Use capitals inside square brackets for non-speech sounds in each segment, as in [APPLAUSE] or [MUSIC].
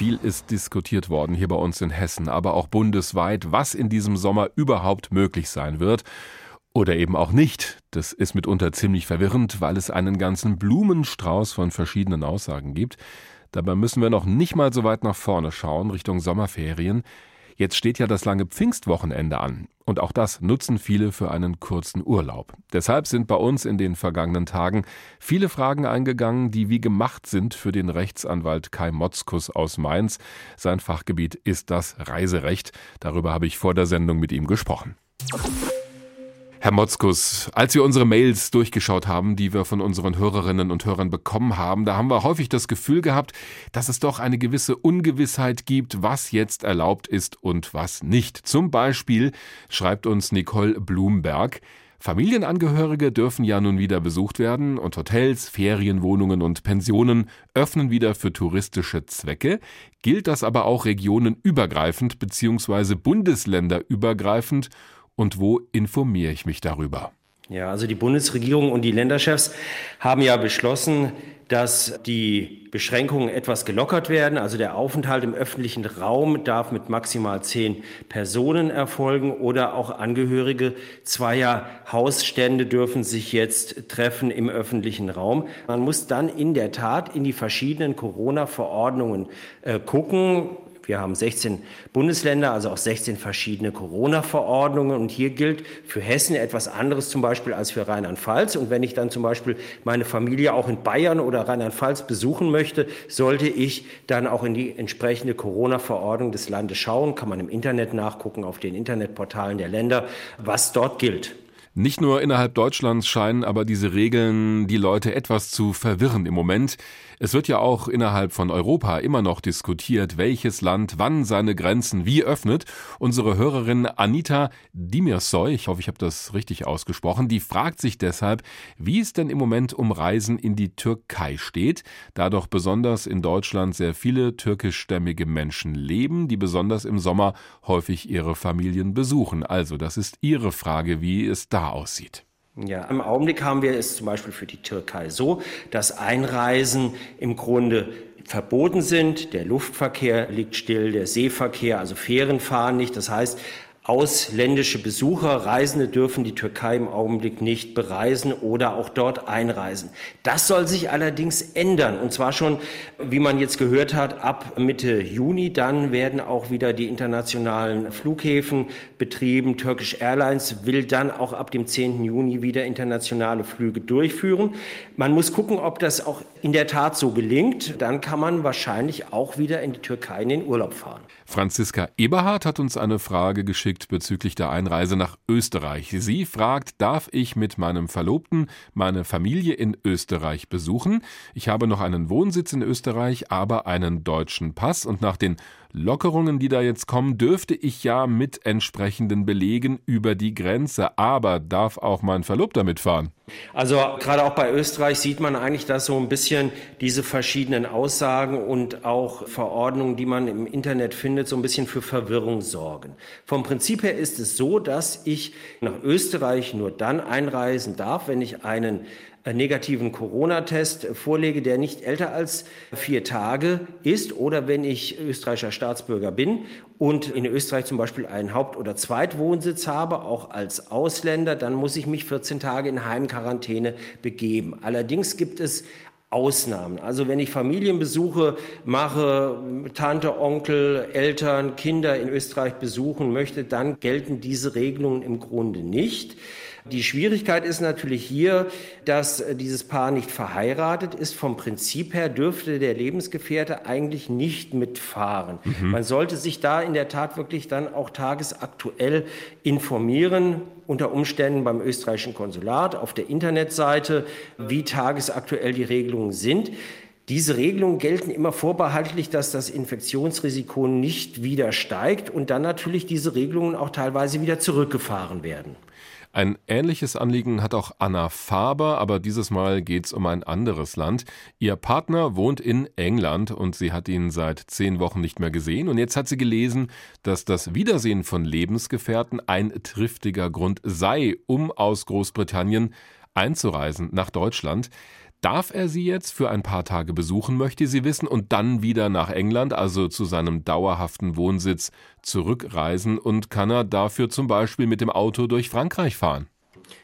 Viel ist diskutiert worden hier bei uns in Hessen, aber auch bundesweit, was in diesem Sommer überhaupt möglich sein wird. Oder eben auch nicht. Das ist mitunter ziemlich verwirrend, weil es einen ganzen Blumenstrauß von verschiedenen Aussagen gibt. Dabei müssen wir noch nicht mal so weit nach vorne schauen, Richtung Sommerferien. Jetzt steht ja das lange Pfingstwochenende an. Und auch das nutzen viele für einen kurzen Urlaub. Deshalb sind bei uns in den vergangenen Tagen viele Fragen eingegangen, die wie gemacht sind für den Rechtsanwalt Kai Motzkus aus Mainz. Sein Fachgebiet ist das Reiserecht. Darüber habe ich vor der Sendung mit ihm gesprochen. Herr Motzkus, als wir unsere Mails durchgeschaut haben, die wir von unseren Hörerinnen und Hörern bekommen haben, da haben wir häufig das Gefühl gehabt, dass es doch eine gewisse Ungewissheit gibt, was jetzt erlaubt ist und was nicht. Zum Beispiel schreibt uns Nicole Blumberg, Familienangehörige dürfen ja nun wieder besucht werden und Hotels, Ferienwohnungen und Pensionen öffnen wieder für touristische Zwecke. Gilt das aber auch regionenübergreifend bzw. bundesländerübergreifend und wo informiere ich mich darüber? Ja, also die Bundesregierung und die Länderchefs haben ja beschlossen, dass die Beschränkungen etwas gelockert werden. Also der Aufenthalt im öffentlichen Raum darf mit maximal zehn Personen erfolgen oder auch Angehörige zweier Hausstände dürfen sich jetzt treffen im öffentlichen Raum. Man muss dann in der Tat in die verschiedenen Corona-Verordnungen äh, gucken. Wir haben 16 Bundesländer, also auch 16 verschiedene Corona-Verordnungen. Und hier gilt für Hessen etwas anderes zum Beispiel als für Rheinland-Pfalz. Und wenn ich dann zum Beispiel meine Familie auch in Bayern oder Rheinland-Pfalz besuchen möchte, sollte ich dann auch in die entsprechende Corona-Verordnung des Landes schauen. Kann man im Internet nachgucken, auf den Internetportalen der Länder, was dort gilt. Nicht nur innerhalb Deutschlands scheinen aber diese Regeln die Leute etwas zu verwirren im Moment. Es wird ja auch innerhalb von Europa immer noch diskutiert, welches Land wann seine Grenzen wie öffnet. Unsere Hörerin Anita Dimirsoy, ich hoffe, ich habe das richtig ausgesprochen, die fragt sich deshalb, wie es denn im Moment um Reisen in die Türkei steht, da doch besonders in Deutschland sehr viele türkischstämmige Menschen leben, die besonders im Sommer häufig ihre Familien besuchen. Also, das ist Ihre Frage, wie es da aussieht. Ja, im Augenblick haben wir es zum Beispiel für die Türkei so, dass Einreisen im Grunde verboten sind. Der Luftverkehr liegt still, der Seeverkehr, also Fähren fahren nicht. Das heißt, Ausländische Besucher, Reisende dürfen die Türkei im Augenblick nicht bereisen oder auch dort einreisen. Das soll sich allerdings ändern. Und zwar schon, wie man jetzt gehört hat, ab Mitte Juni. Dann werden auch wieder die internationalen Flughäfen betrieben. Turkish Airlines will dann auch ab dem 10. Juni wieder internationale Flüge durchführen. Man muss gucken, ob das auch in der Tat so gelingt. Dann kann man wahrscheinlich auch wieder in die Türkei in den Urlaub fahren. Franziska Eberhardt hat uns eine Frage geschickt bezüglich der Einreise nach Österreich. Sie fragt, darf ich mit meinem Verlobten meine Familie in Österreich besuchen? Ich habe noch einen Wohnsitz in Österreich, aber einen deutschen Pass und nach den Lockerungen, die da jetzt kommen, dürfte ich ja mit entsprechenden Belegen über die Grenze. Aber darf auch mein Verlobter mitfahren? Also gerade auch bei Österreich sieht man eigentlich, dass so ein bisschen diese verschiedenen Aussagen und auch Verordnungen, die man im Internet findet, so ein bisschen für Verwirrung sorgen. Vom Prinzip her ist es so, dass ich nach Österreich nur dann einreisen darf, wenn ich einen negativen Corona-Test vorlege, der nicht älter als vier Tage ist oder wenn ich österreichischer Staatsbürger bin und in Österreich zum Beispiel einen Haupt- oder Zweitwohnsitz habe, auch als Ausländer, dann muss ich mich 14 Tage in Heimquarantäne begeben. Allerdings gibt es Ausnahmen. Also wenn ich Familienbesuche mache, Tante, Onkel, Eltern, Kinder in Österreich besuchen möchte, dann gelten diese Regelungen im Grunde nicht. Die Schwierigkeit ist natürlich hier, dass dieses Paar nicht verheiratet ist. Vom Prinzip her dürfte der Lebensgefährte eigentlich nicht mitfahren. Mhm. Man sollte sich da in der Tat wirklich dann auch tagesaktuell informieren, unter Umständen beim österreichischen Konsulat, auf der Internetseite, wie tagesaktuell die Regelungen sind. Diese Regelungen gelten immer vorbehaltlich, dass das Infektionsrisiko nicht wieder steigt und dann natürlich diese Regelungen auch teilweise wieder zurückgefahren werden. Ein ähnliches Anliegen hat auch Anna Faber, aber dieses Mal geht es um ein anderes Land. Ihr Partner wohnt in England und sie hat ihn seit zehn Wochen nicht mehr gesehen. Und jetzt hat sie gelesen, dass das Wiedersehen von Lebensgefährten ein triftiger Grund sei, um aus Großbritannien einzureisen nach Deutschland. Darf er sie jetzt für ein paar Tage besuchen, möchte sie wissen, und dann wieder nach England, also zu seinem dauerhaften Wohnsitz, zurückreisen und kann er dafür zum Beispiel mit dem Auto durch Frankreich fahren?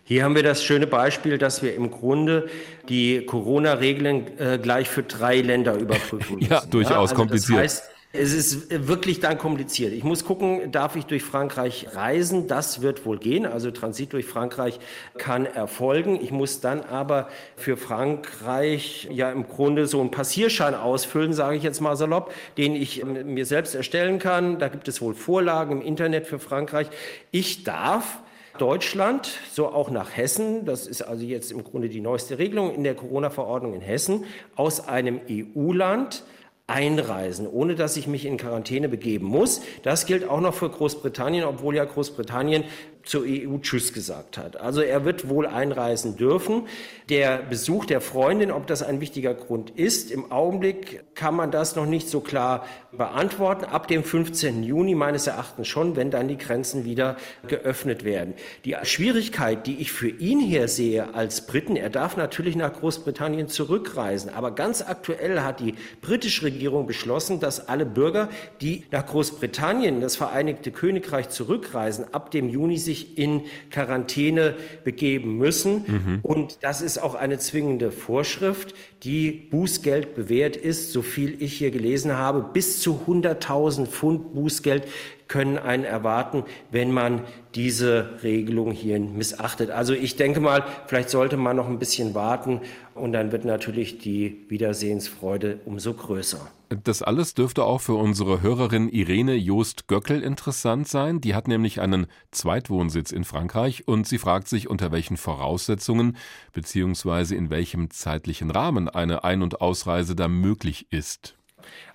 Hier haben wir das schöne Beispiel, dass wir im Grunde die Corona-Regeln äh, gleich für drei Länder überprüfen müssen. ja, durchaus ja? Also kompliziert. Das heißt, es ist wirklich dann kompliziert. Ich muss gucken, darf ich durch Frankreich reisen? Das wird wohl gehen. Also Transit durch Frankreich kann erfolgen. Ich muss dann aber für Frankreich ja im Grunde so einen Passierschein ausfüllen, sage ich jetzt mal salopp, den ich ähm, mir selbst erstellen kann. Da gibt es wohl Vorlagen im Internet für Frankreich. Ich darf Deutschland, so auch nach Hessen, das ist also jetzt im Grunde die neueste Regelung in der Corona-Verordnung in Hessen, aus einem EU-Land einreisen, ohne dass ich mich in Quarantäne begeben muss. Das gilt auch noch für Großbritannien, obwohl ja Großbritannien zur EU Tschüss gesagt hat. Also er wird wohl einreisen dürfen. Der Besuch der Freundin, ob das ein wichtiger Grund ist, im Augenblick kann man das noch nicht so klar beantworten. Ab dem 15. Juni meines Erachtens schon, wenn dann die Grenzen wieder geöffnet werden. Die Schwierigkeit, die ich für ihn hier sehe als Briten, er darf natürlich nach Großbritannien zurückreisen, aber ganz aktuell hat die britische Regierung beschlossen, dass alle Bürger, die nach Großbritannien, das Vereinigte Königreich zurückreisen, ab dem Juni sich sich in Quarantäne begeben müssen. Mhm. Und das ist auch eine zwingende Vorschrift, die Bußgeld bewährt ist, so viel ich hier gelesen habe. Bis zu 100.000 Pfund Bußgeld können einen erwarten, wenn man diese Regelung hier missachtet. Also ich denke mal, vielleicht sollte man noch ein bisschen warten und dann wird natürlich die Wiedersehensfreude umso größer. Das alles dürfte auch für unsere Hörerin Irene Joost-Göckel interessant sein. Die hat nämlich einen Zweitwohnsitz in Frankreich und sie fragt sich, unter welchen Voraussetzungen bzw. in welchem zeitlichen Rahmen eine Ein- und Ausreise da möglich ist.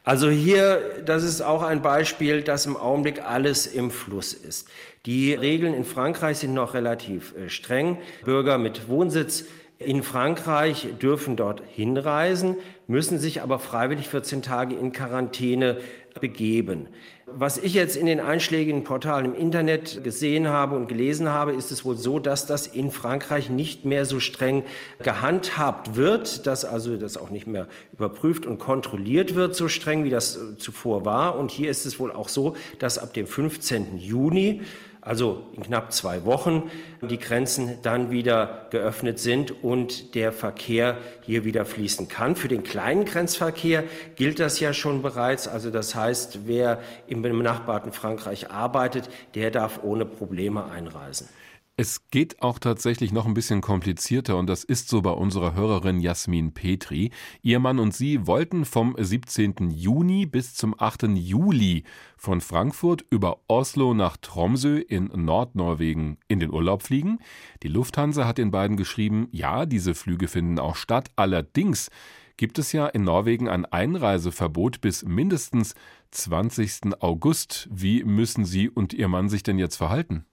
Also hier, das ist auch ein Beispiel, dass im Augenblick alles im Fluss ist. Die Regeln in Frankreich sind noch relativ äh, streng. Bürger mit Wohnsitz in Frankreich dürfen dort hinreisen, müssen sich aber freiwillig 14 Tage in Quarantäne begeben. Was ich jetzt in den einschlägigen Portalen im Internet gesehen habe und gelesen habe, ist es wohl so, dass das in Frankreich nicht mehr so streng gehandhabt wird, dass also das auch nicht mehr überprüft und kontrolliert wird, so streng wie das zuvor war. Und hier ist es wohl auch so, dass ab dem 15. Juni also in knapp zwei Wochen, die Grenzen dann wieder geöffnet sind und der Verkehr hier wieder fließen kann. Für den kleinen Grenzverkehr gilt das ja schon bereits. Also das heißt, wer im benachbarten Frankreich arbeitet, der darf ohne Probleme einreisen. Es geht auch tatsächlich noch ein bisschen komplizierter und das ist so bei unserer Hörerin Jasmin Petri. Ihr Mann und sie wollten vom 17. Juni bis zum 8. Juli von Frankfurt über Oslo nach Tromsø in Nordnorwegen in den Urlaub fliegen. Die Lufthansa hat den beiden geschrieben, ja, diese Flüge finden auch statt. Allerdings gibt es ja in Norwegen ein Einreiseverbot bis mindestens 20. August. Wie müssen Sie und Ihr Mann sich denn jetzt verhalten?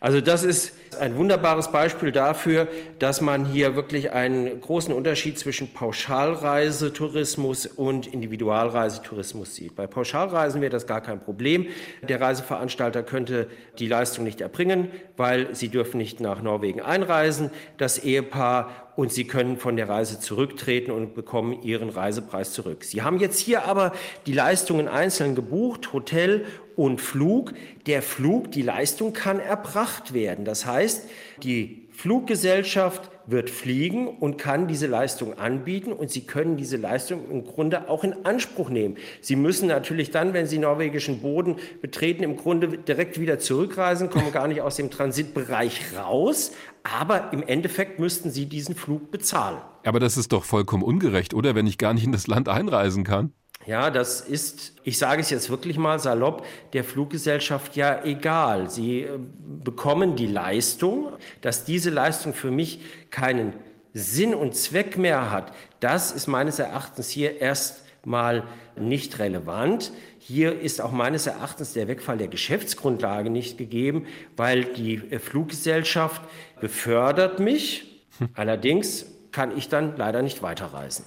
Also das ist ein wunderbares Beispiel dafür, dass man hier wirklich einen großen Unterschied zwischen Pauschalreisetourismus und Individualreisetourismus sieht. Bei Pauschalreisen wäre das gar kein Problem. Der Reiseveranstalter könnte die Leistung nicht erbringen, weil sie dürfen nicht nach Norwegen einreisen. Das Ehepaar und Sie können von der Reise zurücktreten und bekommen Ihren Reisepreis zurück. Sie haben jetzt hier aber die Leistungen einzeln gebucht, Hotel und Flug. Der Flug, die Leistung kann erbracht werden. Das heißt, die Fluggesellschaft wird fliegen und kann diese Leistung anbieten und Sie können diese Leistung im Grunde auch in Anspruch nehmen. Sie müssen natürlich dann, wenn Sie norwegischen Boden betreten, im Grunde direkt wieder zurückreisen, kommen gar nicht aus dem Transitbereich raus, aber im Endeffekt müssten Sie diesen Flug bezahlen. Aber das ist doch vollkommen ungerecht, oder? Wenn ich gar nicht in das Land einreisen kann. Ja, das ist, ich sage es jetzt wirklich mal salopp, der Fluggesellschaft ja egal. Sie äh, bekommen die Leistung, dass diese Leistung für mich keinen Sinn und Zweck mehr hat. Das ist meines Erachtens hier erstmal nicht relevant. Hier ist auch meines Erachtens der Wegfall der Geschäftsgrundlage nicht gegeben, weil die äh, Fluggesellschaft befördert mich. [LAUGHS] Allerdings kann ich dann leider nicht weiterreisen.